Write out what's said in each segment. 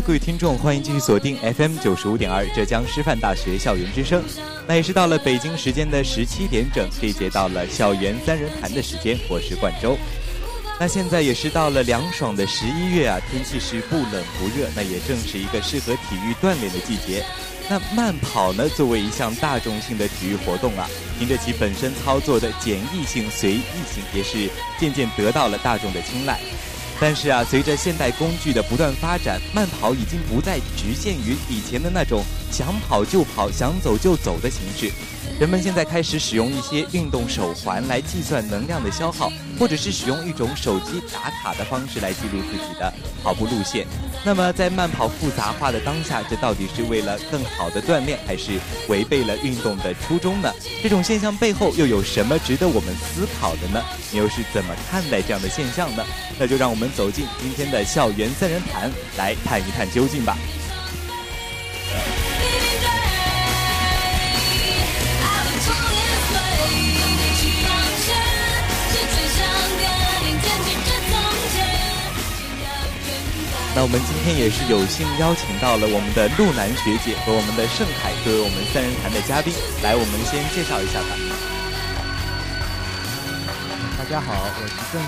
各位听众，欢迎继续锁定 FM 九十五点二浙江师范大学校园之声。那也是到了北京时间的十七点整，这一节到了校园三人谈的时间，我是冠周。那现在也是到了凉爽的十一月啊，天气是不冷不热，那也正是一个适合体育锻炼的季节。那慢跑呢，作为一项大众性的体育活动啊，凭着其本身操作的简易性、随意性，也是渐渐得到了大众的青睐。但是啊，随着现代工具的不断发展，慢跑已经不再局限于以前的那种想跑就跑、想走就走的形式。人们现在开始使用一些运动手环来计算能量的消耗，或者是使用一种手机打卡的方式来记录自己的跑步路线。那么，在慢跑复杂化的当下，这到底是为了更好的锻炼，还是违背了运动的初衷呢？这种现象背后又有什么值得我们思考的呢？你又是怎么看待这样的现象呢？那就让我们走进今天的校园三人谈，来探一探究竟吧。那我们今天也是有幸邀请到了我们的陆南学姐和我们的盛凯作为我们三人谈的嘉宾，来，我们先介绍一下吧。大家好，我是郑子，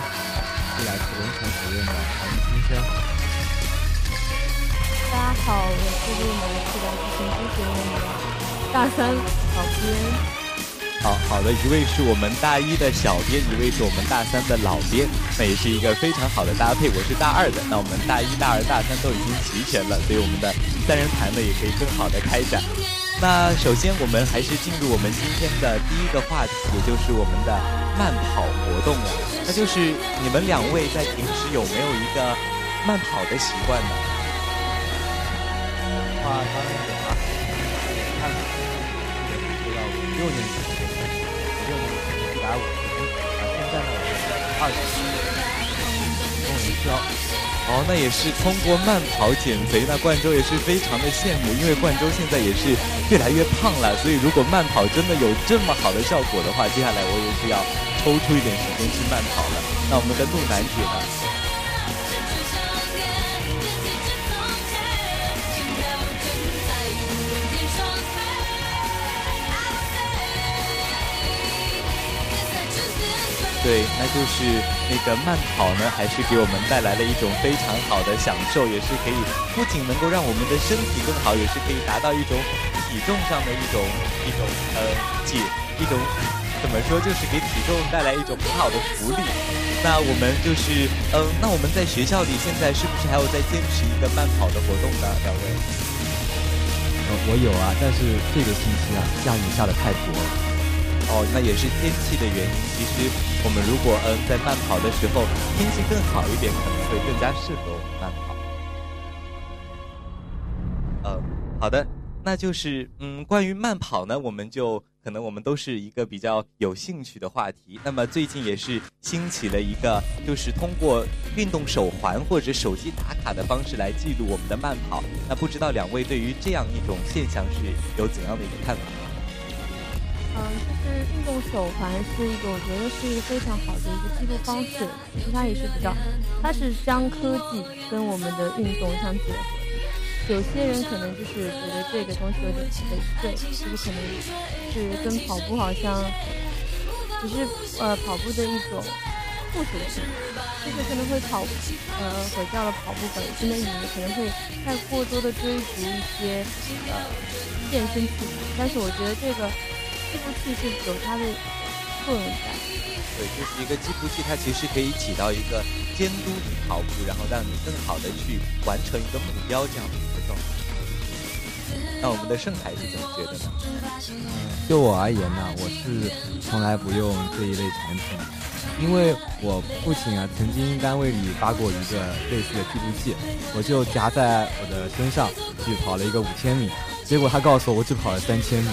是来自文传学院的大一新生。大家好，我是陆南，是来自成都学院的大三老编。好好的，一位是我们大一的小编，一位是我们大三的老编，那也是一个非常好的搭配。我是大二的，那我们大一、大二、大三都已经齐全了，所以我们的三人谈呢也可以更好的开展。那首先我们还是进入我们今天的第一个话题，也就是我们的慢跑活动了。那就是你们两位在平时有没有一个慢跑的习惯呢？话当然有啊，看，说到五六年级。百五十斤，啊，现在呢，二十斤，公人标。哦，那也是通过慢跑减肥。那冠州也是非常的羡慕，因为冠州现在也是越来越胖了。所以如果慢跑真的有这么好的效果的话，接下来我也是要抽出一点时间去慢跑了。那我们的陆南姐呢？对，那就是那个慢跑呢，还是给我们带来了一种非常好的享受，也是可以不仅能够让我们的身体更好，也是可以达到一种体重上的一种一种呃解一种怎么说，就是给体重带来一种很好的福利。那我们就是嗯，那我们在学校里现在是不是还有在坚持一个慢跑的活动呢？两位？呃，我有啊，但是这个星期啊，下雨下的太多了。哦，那也是天气的原因。其实我们如果嗯在慢跑的时候天气更好一点，可能会更加适合我们慢跑。嗯，好的，那就是嗯关于慢跑呢，我们就可能我们都是一个比较有兴趣的话题。那么最近也是兴起了一个，就是通过运动手环或者手机打卡的方式来记录我们的慢跑。那不知道两位对于这样一种现象是有怎样的一个看法？嗯，就是运动手环是一个，我觉得是一个非常好的一个记录方式。其实它也是比较，它是将科技跟我们的运动相结合。有些人可能就是觉得这个东西有点累赘，就是可能是跟跑步好像只是呃跑步的一种附属性，就是可能会跑呃毁掉了跑步本身的意义，可能会太过多的追逐一些呃健身器材，但是我觉得这个计步器是有它的作用在。对，就是一个计步器，它其实可以起到一个监督你跑步，然后让你更好的去完成一个目标这样的一个状态。那我们的盛海是怎么觉得呢？就我而言呢，我是从来不用这一类产品，因为我父亲啊曾经单位里发过一个类似的计步器，我就夹在我的身上去跑了一个五千米，结果他告诉我我只跑了三千米。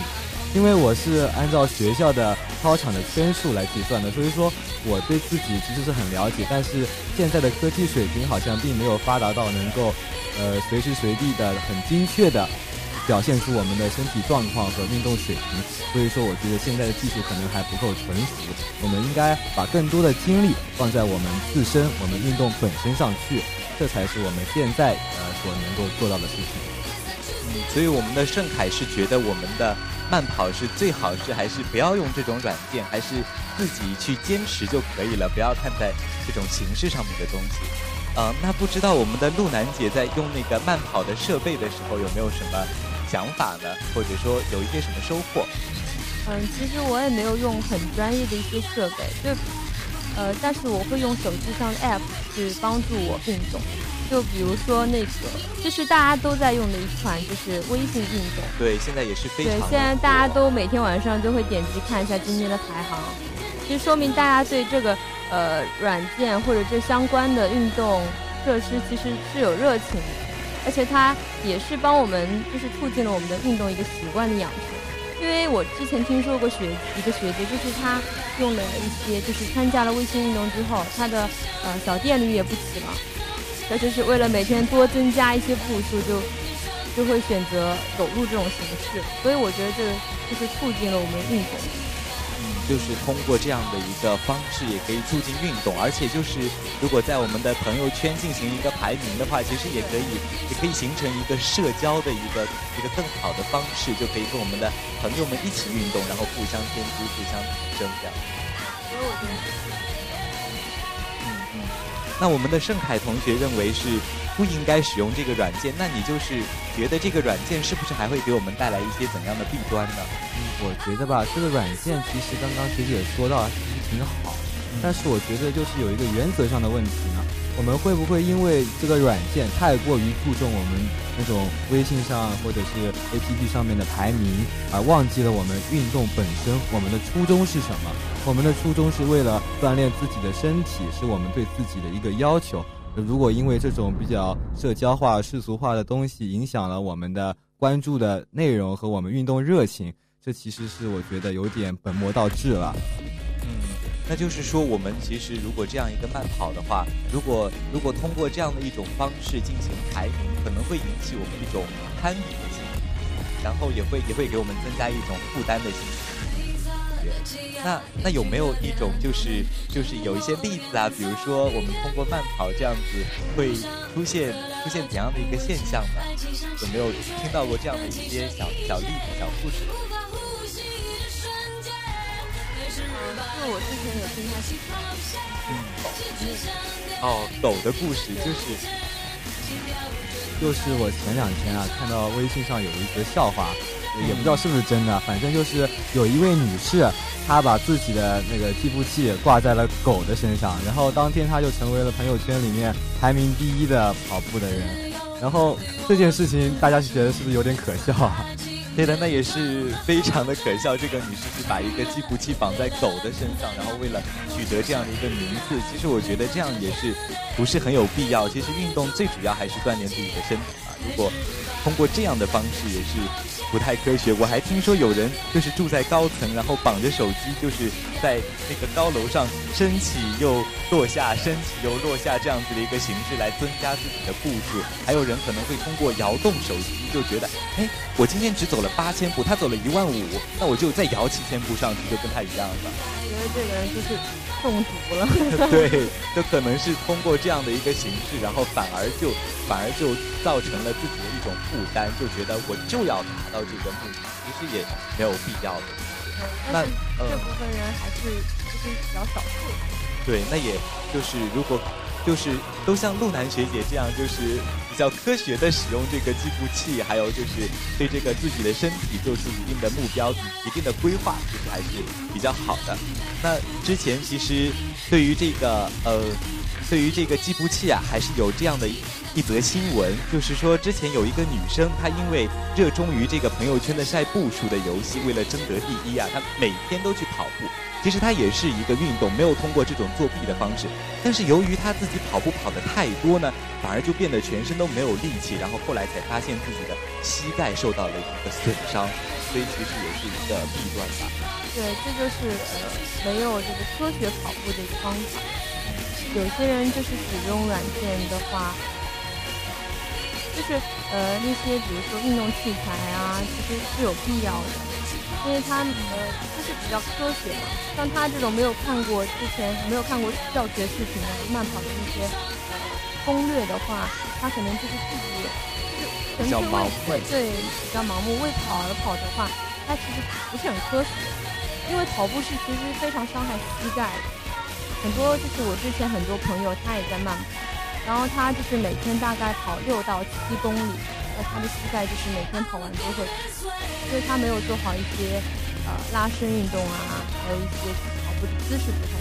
因为我是按照学校的操场的圈数来计算的，所以说我对自己其实是很了解。但是现在的科技水平好像并没有发达到能够，呃，随时随地的很精确的表现出我们的身体状况和运动水平。所以说，我觉得现在的技术可能还不够成熟，我们应该把更多的精力放在我们自身、我们运动本身上去，这才是我们现在呃所能够做到的事情。所以我们的盛凯是觉得我们的。慢跑是最好是还是不要用这种软件，还是自己去坚持就可以了，不要看在这种形式上面的东西。呃，那不知道我们的陆楠姐在用那个慢跑的设备的时候有没有什么想法呢？或者说有一些什么收获？嗯，其实我也没有用很专业的一些设备，就呃，但是我会用手机上的 app 去帮助我运动。就比如说那个，就是大家都在用的一款，就是微信运动。对，现在也是非常。对，现在大家都每天晚上都会点击看一下今天的排行，就说明大家对这个呃软件或者这相关的运动设施其实是有热情的，而且它也是帮我们就是促进了我们的运动一个习惯的养成。因为我之前听说过学一个学姐，就是她用了一些，就是参加了微信运动之后，她的呃小电驴也不骑了。那就是为了每天多增加一些步数，就就会选择走路这种形式。所以我觉得这就是促进了我们运动。嗯，就是通过这样的一个方式，也可以促进运动。而且就是如果在我们的朋友圈进行一个排名的话，其实也可以也可以形成一个社交的一个一个更好的方式，就可以跟我们的朋友们一起运动，然后互相监督、互相提升这样。所以我觉得。那我们的盛凯同学认为是不应该使用这个软件，那你就是觉得这个软件是不是还会给我们带来一些怎样的弊端呢？嗯，我觉得吧，这个软件其实刚刚学姐也说到，其实挺好，但是我觉得就是有一个原则上的问题呢。我们会不会因为这个软件太过于注重我们那种微信上或者是 APP 上面的排名，而忘记了我们运动本身？我们的初衷是什么？我们的初衷是为了锻炼自己的身体，是我们对自己的一个要求。如果因为这种比较社交化、世俗化的东西影响了我们的关注的内容和我们运动热情，这其实是我觉得有点本末倒置了。那就是说，我们其实如果这样一个慢跑的话，如果如果通过这样的一种方式进行排名，可能会引起我们一种攀比的心理，然后也会也会给我们增加一种负担的心理。那那有没有一种就是就是有一些例子啊？比如说我们通过慢跑这样子会出现出现怎样的一个现象呢？有没有听到过这样的一些小小例子、小故事？就我之前有听他嗯，哦，狗的故事就是，就是我前两天啊看到微信上有一个笑话，也不知道是不是真的，反正就是有一位女士，她把自己的那个计步器挂在了狗的身上，然后当天她就成为了朋友圈里面排名第一的跑步的人，然后这件事情大家觉得是不是有点可笑啊？对的，那也是非常的可笑。这个女司机把一个计步器绑在狗的身上，然后为了取得这样的一个名次。其实我觉得这样也是不是很有必要。其实运动最主要还是锻炼自己的身体啊。如果通过这样的方式，也是。不太科学，我还听说有人就是住在高层，然后绑着手机，就是在那个高楼上升起又落下，升起又落下这样子的一个形式来增加自己的步数。还有人可能会通过摇动手机，就觉得，哎，我今天只走了八千步，他走了一万五，那我就再摇七千步上去，就跟他一样了。得这个人就是中毒了。对，就可能是通过这样的一个形式，然后反而就反而就造成了自己的一种负担，就觉得我就要达到这个目的，其实也没有必要的。那这部分人还是就是比较少数。对，那也就是如果。就是都像路南学姐这样，就是比较科学的使用这个计步器，还有就是对这个自己的身体做出一定的目标、一定的规划，其实还是比较好的。那之前其实对于这个呃，对于这个计步器啊，还是有这样的一则新闻，就是说之前有一个女生，她因为热衷于这个朋友圈的晒步数的游戏，为了争得第一啊，她每天都去跑步。其实她也是一个运动，没有通过这种作弊的方式。但是由于她自己跑步跑的太多呢，反而就变得全身都没有力气，然后后来才发现自己的膝盖受到了一个损伤，所以其实也是一个弊端吧。对，这就是呃没有这个科学跑步的一个方法。有些人就是使用软件的话，就是呃那些比如说运动器材啊，其实是有必要的。因为它呃，就是比较科学嘛。像他这种没有看过之前没有看过教学视频的慢跑的一些呃攻略的话，他可能就是自己就纯粹为对比较盲目为跑而跑的话，他其实不是很科学。因为跑步是其实非常伤害膝盖的。很多就是我之前很多朋友他也在慢跑，然后他就是每天大概跑六到七公里。那他的膝盖就是每天跑完都会，因为他没有做好一些呃拉伸运动啊，还有一些跑步的姿势不太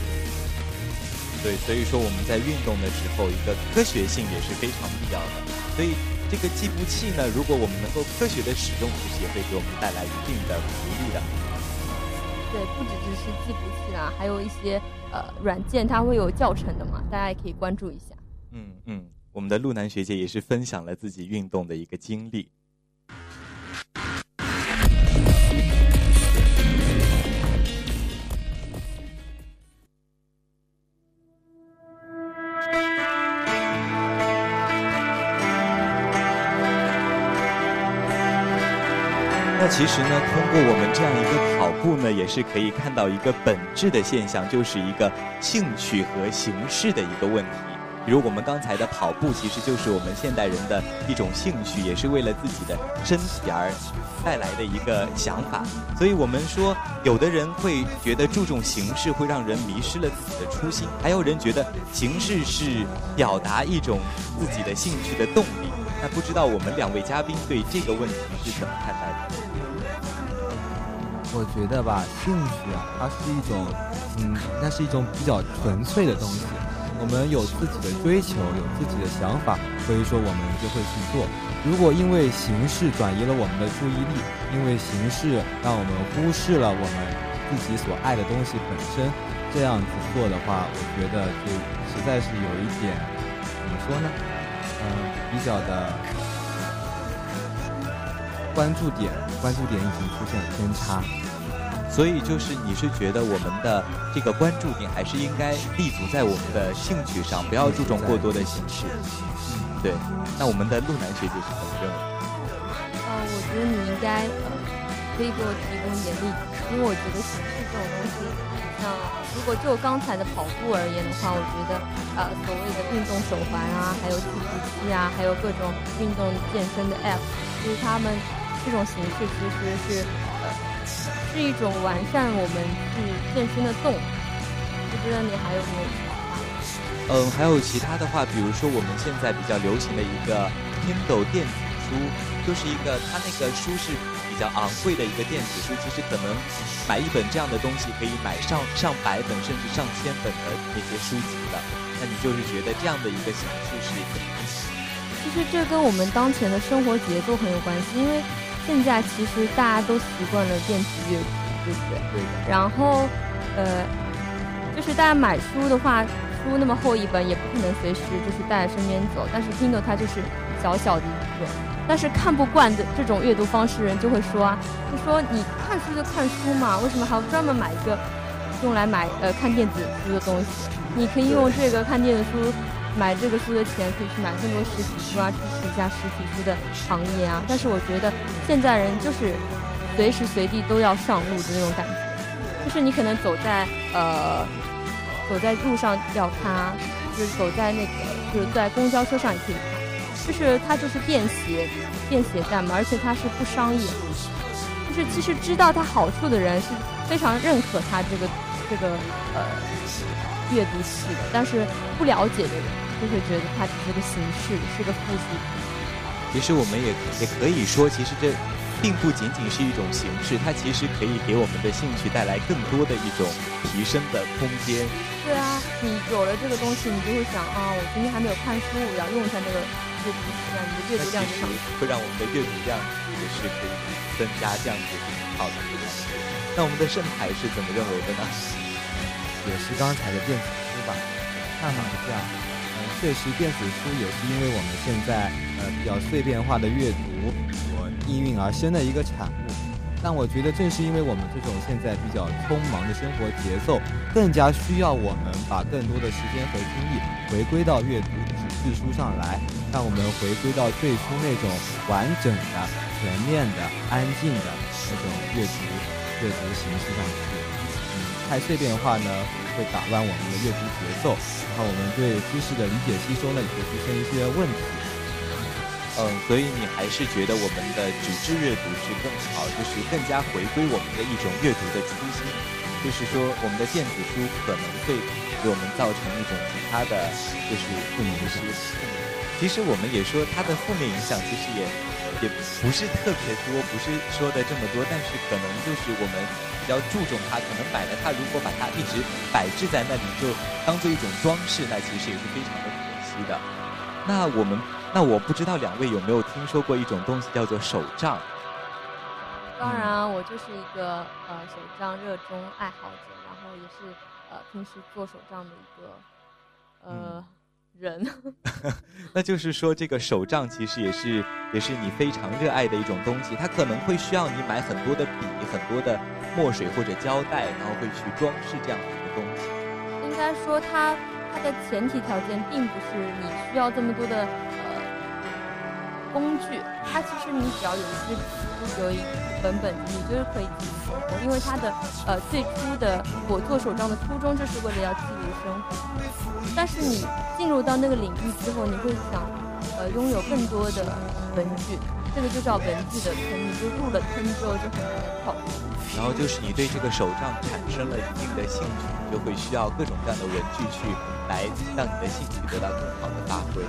对。对，所以说我们在运动的时候，一个科学性也是非常必要的。所以这个计步器呢，如果我们能够科学的使用，其实也会给我们带来一定的福利的。对，不只只是计步器啦，还有一些呃软件，它会有教程的嘛，大家也可以关注一下。嗯嗯。我们的陆南学姐也是分享了自己运动的一个经历。那其实呢，通过我们这样一个跑步呢，也是可以看到一个本质的现象，就是一个兴趣和形式的一个问题。比如我们刚才的跑步，其实就是我们现代人的一种兴趣，也是为了自己的身体而带来的一个想法。所以我们说，有的人会觉得注重形式会让人迷失了自己的初心，还有人觉得形式是表达一种自己的兴趣的动力。那不知道我们两位嘉宾对这个问题是怎么看待的？我觉得吧，兴趣啊，它是一种，嗯，那是一种比较纯粹的东西。我们有自己的追求，有自己的想法，所以说我们就会去做。如果因为形式转移了我们的注意力，因为形式让我们忽视了我们自己所爱的东西本身，这样子做的话，我觉得就实在是有一点，怎么说呢？嗯，比较的关注点，关注点已经出现了偏差。所以就是，你是觉得我们的这个关注点还是应该立足在我们的兴趣上，不要注重过多的形式。嗯，对。那我们的陆南学姐是怎么认为？呃，我觉得你应该呃，可以给我提供一点例子，因为我觉得形式这种东西，那如果就刚才的跑步而言的话，我觉得呃，所谓的运动手环啊，还有计步器啊，还有各种运动健身的 App，其实他们这种形式其实是呃。是一种完善我们去健身的动，不知道你还有没有其他？嗯，还有其他的话，比如说我们现在比较流行的一个 Kindle 电子书，就是一个它那个书是比较昂贵的一个电子书，其实可能买一本这样的东西可以买上上百本甚至上千本的那些书籍的。那你就是觉得这样的一个形式是？其实这跟我们当前的生活节奏很有关系，因为。现在其实大家都习惯了电子阅读，对不对？对。然后，呃，就是大家买书的话，书那么厚一本，也不可能随时就是带在身边走。但是 Kindle 它就是小小的一个，但是看不惯的这种阅读方式人就会说啊，就说你看书就看书嘛，为什么还要专门买一个用来买呃看电子书的东西？你可以用这个看电子书。买这个书的钱可以去买更多实体书啊，支持一下实体书的行业啊。但是我觉得现在人就是随时随地都要上路的那种感觉，就是你可能走在呃走在路上要看啊，就是走在那个就是在公交车上也可以看，就是它就是便携便携带嘛，而且它是不商业，就是其实知道它好处的人是非常认可它这个这个呃阅读器的，但是不了解的人就会觉得它只是个形式，是个附属品。其实我们也也可以说，其实这并不仅仅是一种形式，它其实可以给我们的兴趣带来更多的一种提升的空间。对啊，你有了这个东西，你就会想啊，我今天还没有看书，我要用一下这个阅读器，你的阅读量就上会让我们的阅读量也是可以增加，这样子挺好的。那我们的盛海是怎么认为的呢？也是刚才的电子书吧，看法是这样。确实，电子书也是因为我们现在呃比较碎片化的阅读所应运而生的一个产物。但我觉得，正是因为我们这种现在比较匆忙的生活节奏，更加需要我们把更多的时间和精力回归到阅读纸质书上来，让我们回归到最初那种完整的、全面的、安静的那种阅读阅读形式上去。太碎片化呢。会打乱我们的阅读节奏，然后我们对知识的理解吸收呢也会出现一些问题。嗯，所以你还是觉得我们的纸质阅读是更好，就是更加回归我们的一种阅读的初心。就是说，我们的电子书可能会给我们造成一种其他的，就是负面的影响。其实我们也说它的负面影响，其实也也不是特别多，不是说的这么多，但是可能就是我们。要注重它，可能摆了它，如果把它一直摆置在那里，就当做一种装饰，那其实也是非常的可惜的。那我们，那我不知道两位有没有听说过一种东西叫做手账？当然，我就是一个呃手账热衷爱好者，然后也是呃平时做手账的一个呃。人，那就是说，这个手账其实也是也是你非常热爱的一种东西。它可能会需要你买很多的笔、很多的墨水或者胶带，然后会去装饰这样的一个东西。应该说，它它的前提条件并不是你需要这么多的呃工具。它其实你只要有一支笔，有一本本，你就是可以记录生活。因为它的呃最初的我做手账的初衷就是为了要记录生活。但是你进入到那个领域之后，你会想，呃，拥有更多的文具，这个就叫文具的坑，你就入了坑之后就很难跳出。然后就是你对这个手账产生了一定的兴趣，就会需要各种各样的文具去来让你的兴趣得到更好的发挥。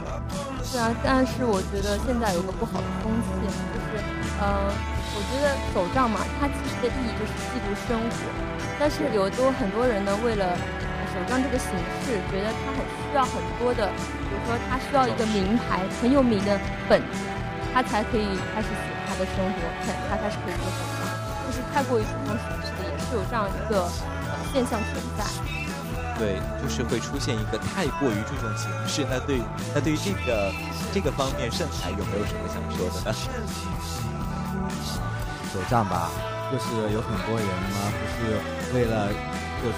是啊，但是我觉得现在有个不好的风气，就是，呃，我觉得手账嘛，它其实的意义就是记录生活，但是有多很多人呢，为了手账这个形式，觉得它很需要很多的，比如说它需要一个名牌很有名的本子，它才可以开始写他的生活，他他开始可以做手账，就是太过于注重形式的，也是有这样一个现象存在。对，就是会出现一个太过于注重形式。那对，那对于这个这个方面，盛才有没有什么想说的呢？手账吧，就是有很多人呢，不是为了。做出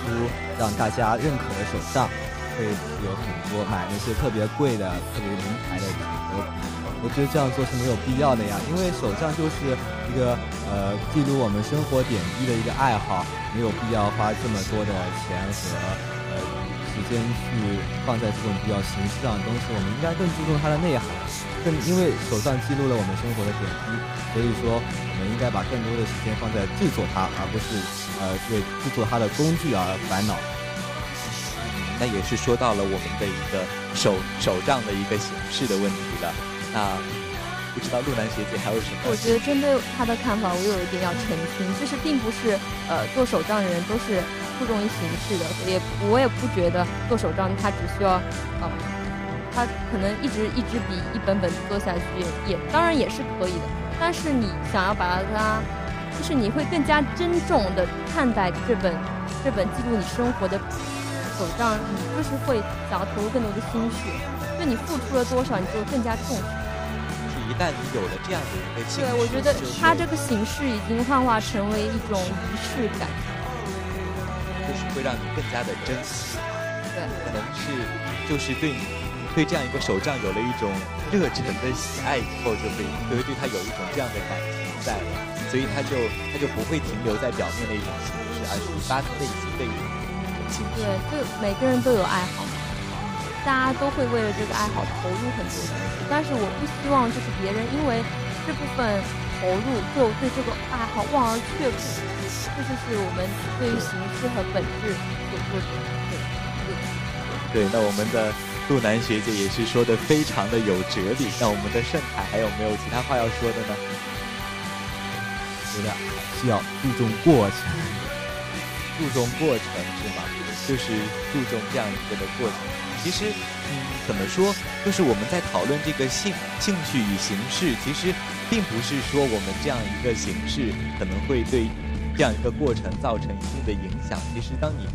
让大家认可的手账，会有很多买那些特别贵的、特别名牌的纸和笔。我觉得这样做是没有必要的呀，因为手账就是一个呃记录我们生活点滴的一个爱好，没有必要花这么多的钱和呃时间去放在这种比较形式上的东西。我们应该更注重它的内涵，更因为手账记录了我们生活的点滴，所以说。我们应该把更多的时间放在制作它，而不是呃为制作它的工具而烦恼。那也是说到了我们的一个手手账的一个形式的问题了。那不知道陆南学姐还有什么？我觉得针对他的看法，我有一点要澄清，就是并不是呃做手账的人都是注重于形式的，也我也不觉得做手账他只需要呃他可能一直一支笔一本本做下去也当然也是可以的。但是你想要把它，就是你会更加珍重的看待这本这本记录你生活的手账，你就是会想要投入更多的心血，就你付出了多少，你就更加重视。是一旦你有了这样的一个对，我觉得它这个形式已经幻化成为一种仪式感，就是会让你更加的珍惜。对，可能是就是对你。对这样一个手账有了一种热忱的喜爱以后，就会就会对他有一种这样的感情在了。所以他就他就不会停留在表面的一种形式，而是发自内心的一种。对，就每个人都有爱好，大家都会为了这个爱好投入很多东西。但是我不希望就是别人因为这部分投入就对这个爱好望而却步，这就是我们对于形式和本质所做的对，那我们的杜南学姐也是说的非常的有哲理。那我们的盛凯还有没有其他话要说的呢？觉得是要注重过程，注重过程是吗？就是注重这样一个的过程。其实，嗯，怎么说？就是我们在讨论这个兴兴趣与形式，其实并不是说我们这样一个形式可能会对这样一个过程造成一定的影响。其实，当你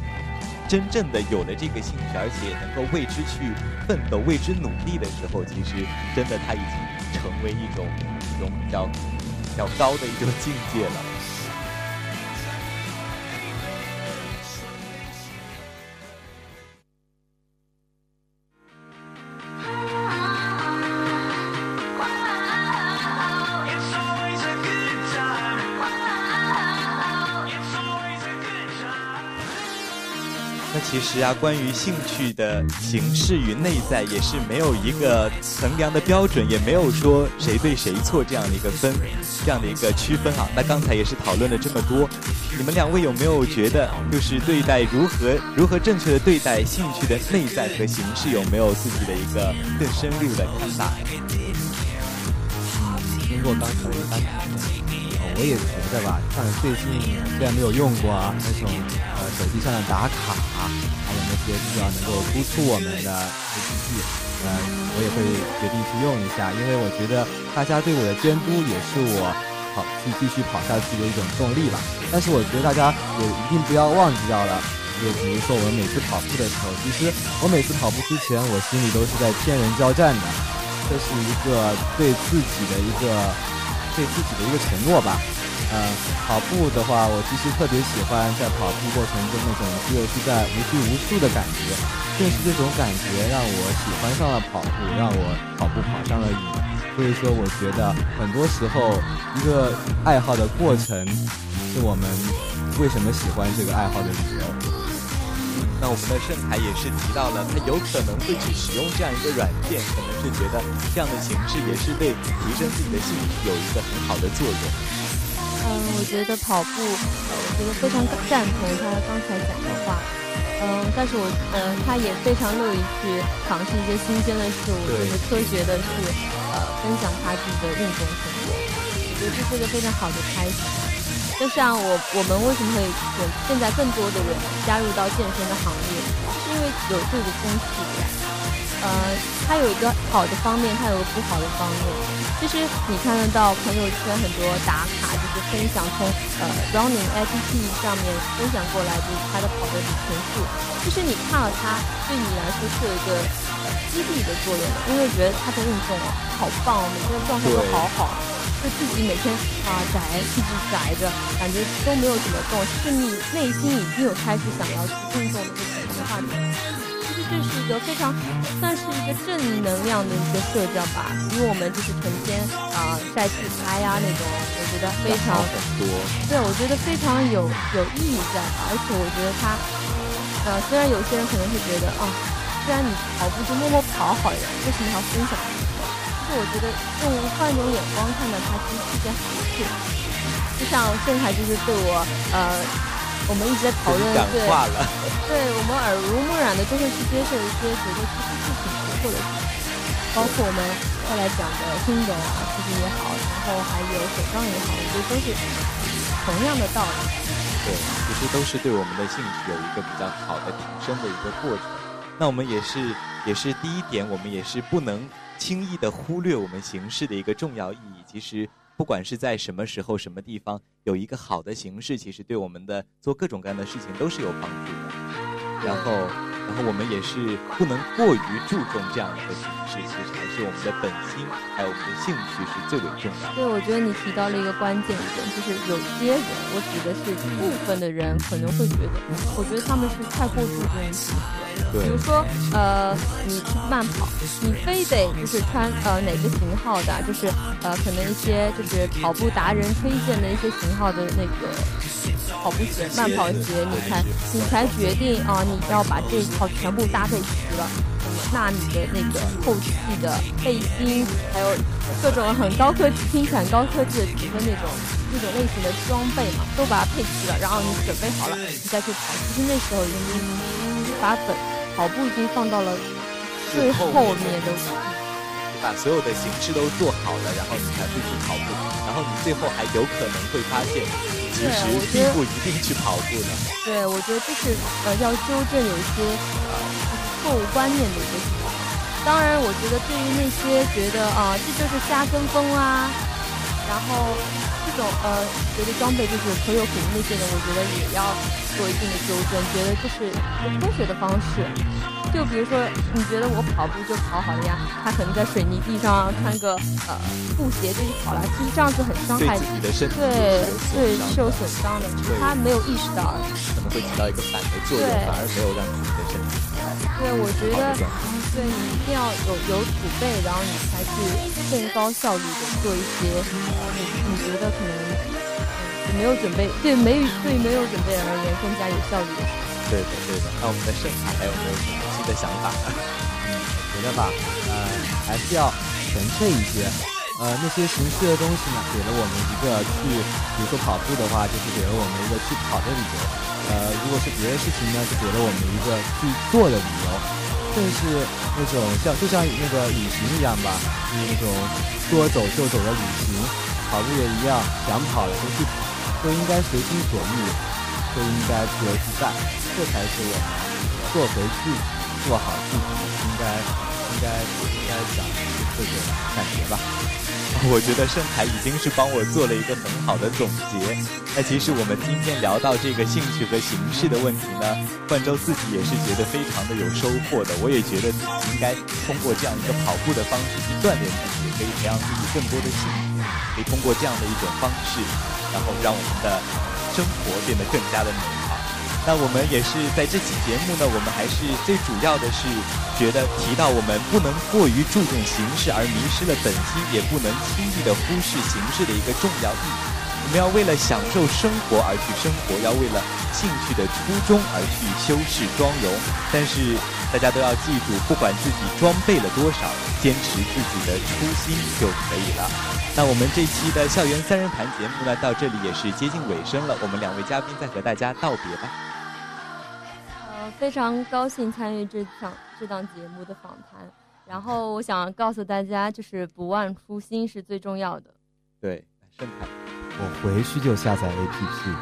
真正的有了这个兴趣，而且能够为之去奋斗、为之努力的时候，其实真的它已经成为一种一种比较比较高的一种境界了。其实啊，关于兴趣的形式与内在，也是没有一个衡量的标准，也没有说谁对谁错这样的一个分，这样的一个区分啊。那刚才也是讨论了这么多，你们两位有没有觉得，就是对待如何如何正确的对待兴趣的内在和形式，有没有自己的一个更深入的看法？经过刚才的单谈。我也觉得吧，像最近虽然没有用过啊，那种呃手机上的打卡，还有那些需要能够督促我们的 APP，呃，我也会决定去用一下，因为我觉得大家对我的监督也是我跑去继续跑下去的一种动力吧。但是我觉得大家也一定不要忘记掉了，就比如说我们每次跑步的时候，其实我每次跑步之前，我心里都是在天人交战的，这是一个对自己的一个。对自己的一个承诺吧，嗯，跑步的话，我其实特别喜欢在跑步过程中那种肌肉是在无拘无束的感觉，正是这种感觉让我喜欢上了跑步，让我跑步跑上了瘾。所以说，我觉得很多时候一个爱好的过程，是我们为什么喜欢这个爱好的理由。那我们的盛凯也是提到了，他有可能会去使用这样一个软件，可能是觉得这样的形式也是对提升自己的兴趣有一个很好的作用。嗯，我觉得跑步，呃，我觉得非常赞同他刚才讲的话。嗯，但是我，嗯，他也非常乐意去尝试一些新鲜的事物，就是科学的去，呃，分享他自己的运动成果。我觉得这是一个非常好的开始。就像我，我们为什么会有现在更多的人加入到健身的行业，是因为有这个风气在。呃，它有一个好的方面，它有个不好的方面。其实你看得到朋友圈很多打卡，就是分享从呃 Running APP 上面分享过来就是他的跑的里程数。其实你看了它，对你来说是有一个激励的作用，因为觉得他的运动好棒，每天的状态都好好。就自己每天啊宅，一直宅着，感觉都没有怎么动，其实你内心已经有开始想要去运动的这种想法。其实这是一个非常算是一个正能量的一个社交吧，比我们就是成天啊晒自拍呀那种，我觉得非常很多。对，我觉得非常有有意义在，而且我觉得他呃虽然有些人可能会觉得啊，虽然你跑步就默默跑好了，为什么要分享？我觉得用换一种眼光看待它，其实是件好事。就像盛凯就是对我，呃，我们一直在讨论，对，对我们耳濡目染的就会去接受一些觉得其实是挺不错的事情，包括我们后来讲的听懂啊，其实也好，然后还有手账也好，我觉得都是同样的道理。对，其实都是对我们的兴趣有一个比较好的提升的一个过程。那我们也是，也是第一点，我们也是不能。轻易的忽略我们形式的一个重要意义。其实，不管是在什么时候、什么地方，有一个好的形式，其实对我们的做各种各样的事情都是有帮助的。然后，然后我们也是不能过于注重这样一个形式。其实还是我们的本心，还有我们的兴趣是最为重要的。对，我觉得你提到了一个关键点，就是有些人，我指的是部分的人可能会觉得，我觉得他们是太过注重于体格。比如说，呃，你去慢跑，你非得就是穿呃哪个型号的，就是呃可能一些就是跑步达人推荐的一些型号的那个跑步鞋、慢跑鞋，你才你才决定啊，你要把这一套全部搭配齐了。那你的那个后期的背心，还有各种很高科技、听起来很高科技的几个那种那种类型的装备嘛，都把它配齐了，然后你准备好了，你再去跑。其实那时候已经把本跑步已经放到了最后面的，把所有的形式都做好了，然后你才会去跑步。然后你最后还有可能会发现，其实并不一定去跑步呢。对，我觉得这是呃要纠正有一些呃。错误观念的一个情况。当然，我觉得对于那些觉得啊，这就是瞎跟风啊，然后这种呃，觉得装备就是可有可无那些人，我觉得也要做一定的纠正，觉得这是一个科学的方式。就比如说，你觉得我跑步就跑好了呀，他可能在水泥地上穿个呃布鞋就去跑了，其实这样子很伤害自己的身体，对对是有损伤的，他没有意识到，可能会起到一个反的作用，反而没有让自己的身体。对，我觉得，对你一定要有有储备，然后你才去更高效率的做一些，你你觉得可能没有准备，对没对没有准备而言更加有效率的。对的对的。那我们的盛海还有没有什么新的想法？嗯，我觉得吧，呃，还是要纯粹一些。呃，那些形式的东西呢，给了我们一个去，比如说跑步的话，就是给了我们一个去跑的理由。呃，如果是别的事情呢，就给了我们一个去做的理由。正是那种像就像那个旅行一样吧，就是那种说走就走的旅行，跑步也一样，想跑了就去跑，都应该随心所欲，都应该自由自在，这才是我们做回自己，做好自己应该应该应该讲的这种感觉吧。我觉得盛凯已经是帮我做了一个很好的总结。那其实我们今天聊到这个兴趣和形式的问题呢，冠州自己也是觉得非常的有收获的。我也觉得自己应该通过这样一个跑步的方式去锻炼自己，可以培养自己更多的兴趣，可以通过这样的一种方式，然后让我们的生活变得更加的美。那我们也是在这期节目呢，我们还是最主要的是觉得提到我们不能过于注重形式而迷失了本心，也不能轻易的忽视形式的一个重要意义。我们要为了享受生活而去生活，要为了兴趣的初衷而去修饰妆容。但是大家都要记住，不管自己装备了多少，坚持自己的初心就可以了。那我们这期的校园三人谈节目呢，到这里也是接近尾声了。我们两位嘉宾再和大家道别吧。非常高兴参与这场这档节目的访谈，然后我想告诉大家，就是不忘初心是最重要的。对，盛凯，我回去就下载 APP。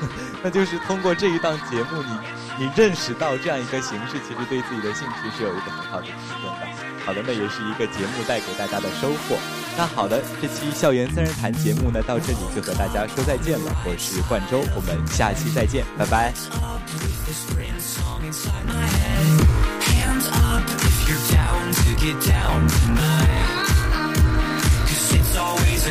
那就是通过这一档节目，你你认识到这样一个形式，其实对自己的兴趣是有一个很好的提升的。好的，那也是一个节目带给大家的收获。那好的，这期校园三人谈节目呢，到这里就和大家说再见了，我是冠周，我们下期再见，拜拜。it's always a